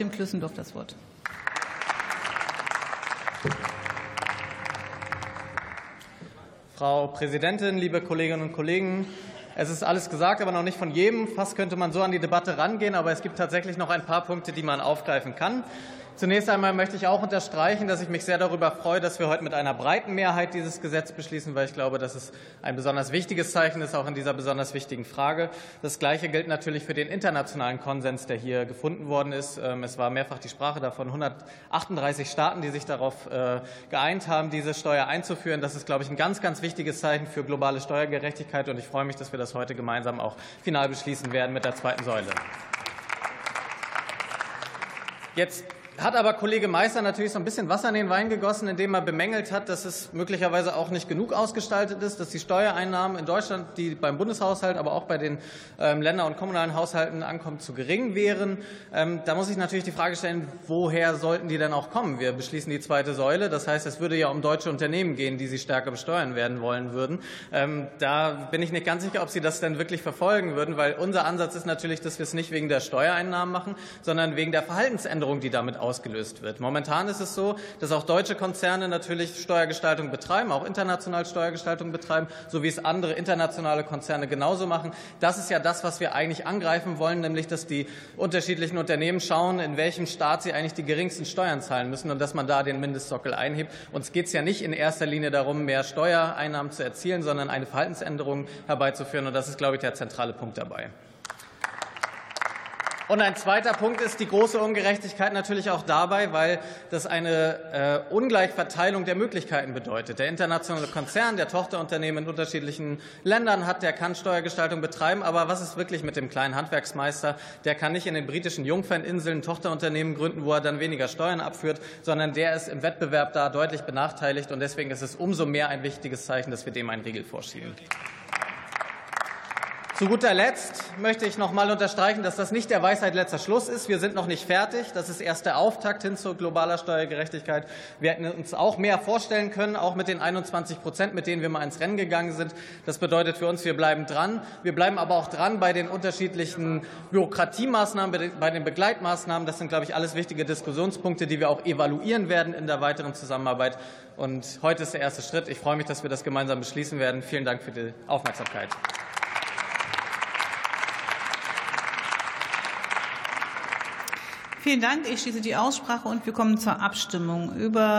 dem Klüssendorf das Wort. Frau Präsidentin, liebe Kolleginnen und Kollegen! Es ist alles gesagt, aber noch nicht von jedem. Fast könnte man so an die Debatte rangehen, aber es gibt tatsächlich noch ein paar Punkte, die man aufgreifen kann. Zunächst einmal möchte ich auch unterstreichen, dass ich mich sehr darüber freue, dass wir heute mit einer breiten Mehrheit dieses Gesetz beschließen, weil ich glaube, dass es ein besonders wichtiges Zeichen ist, auch in dieser besonders wichtigen Frage. Das Gleiche gilt natürlich für den internationalen Konsens, der hier gefunden worden ist. Ähm, es war mehrfach die Sprache davon 138 Staaten, die sich darauf äh, geeint haben, diese Steuer einzuführen. Das ist, glaube ich, ein ganz, ganz wichtiges Zeichen für globale Steuergerechtigkeit. Und ich freue mich, dass wir das heute gemeinsam auch final beschließen werden mit der zweiten Säule. Jetzt hat aber Kollege Meister natürlich so ein bisschen Wasser in den Wein gegossen, indem er bemängelt hat, dass es möglicherweise auch nicht genug ausgestaltet ist, dass die Steuereinnahmen in Deutschland, die beim Bundeshaushalt, aber auch bei den ähm, Länder- und kommunalen Haushalten ankommen, zu gering wären. Ähm, da muss ich natürlich die Frage stellen, woher sollten die denn auch kommen? Wir beschließen die zweite Säule. Das heißt, es würde ja um deutsche Unternehmen gehen, die sie stärker besteuern werden wollen würden. Ähm, da bin ich nicht ganz sicher, ob sie das denn wirklich verfolgen würden, weil unser Ansatz ist natürlich, dass wir es nicht wegen der Steuereinnahmen machen, sondern wegen der Verhaltensänderung, die damit ausgelöst wird. Momentan ist es so, dass auch deutsche Konzerne natürlich Steuergestaltung betreiben, auch international Steuergestaltung betreiben, so wie es andere internationale Konzerne genauso machen. Das ist ja das, was wir eigentlich angreifen wollen, nämlich dass die unterschiedlichen Unternehmen schauen, in welchem Staat sie eigentlich die geringsten Steuern zahlen müssen und dass man da den Mindestsockel einhebt. Uns geht es ja nicht in erster Linie darum, mehr Steuereinnahmen zu erzielen, sondern eine Verhaltensänderung herbeizuführen. Und das ist, glaube ich, der zentrale Punkt dabei. Und ein zweiter Punkt ist die große Ungerechtigkeit natürlich auch dabei, weil das eine äh, Ungleichverteilung der Möglichkeiten bedeutet. Der internationale Konzern, der Tochterunternehmen in unterschiedlichen Ländern hat, der kann Steuergestaltung betreiben. Aber was ist wirklich mit dem kleinen Handwerksmeister? Der kann nicht in den britischen Jungferninseln Tochterunternehmen gründen, wo er dann weniger Steuern abführt, sondern der ist im Wettbewerb da deutlich benachteiligt. Und deswegen ist es umso mehr ein wichtiges Zeichen, dass wir dem einen Riegel vorschieben. Zu guter Letzt möchte ich noch mal unterstreichen, dass das nicht der Weisheit letzter Schluss ist. Wir sind noch nicht fertig. Das ist erst der Auftakt hin zu globaler Steuergerechtigkeit. Wir hätten uns auch mehr vorstellen können, auch mit den 21 Prozent, mit denen wir mal ins Rennen gegangen sind. Das bedeutet für uns, wir bleiben dran. Wir bleiben aber auch dran bei den unterschiedlichen Bürokratiemaßnahmen, bei den Begleitmaßnahmen. Das sind, glaube ich, alles wichtige Diskussionspunkte, die wir auch evaluieren werden in der weiteren Zusammenarbeit. Und heute ist der erste Schritt. Ich freue mich, dass wir das gemeinsam beschließen werden. Vielen Dank für die Aufmerksamkeit. Vielen Dank. Ich schließe die Aussprache und wir kommen zur Abstimmung über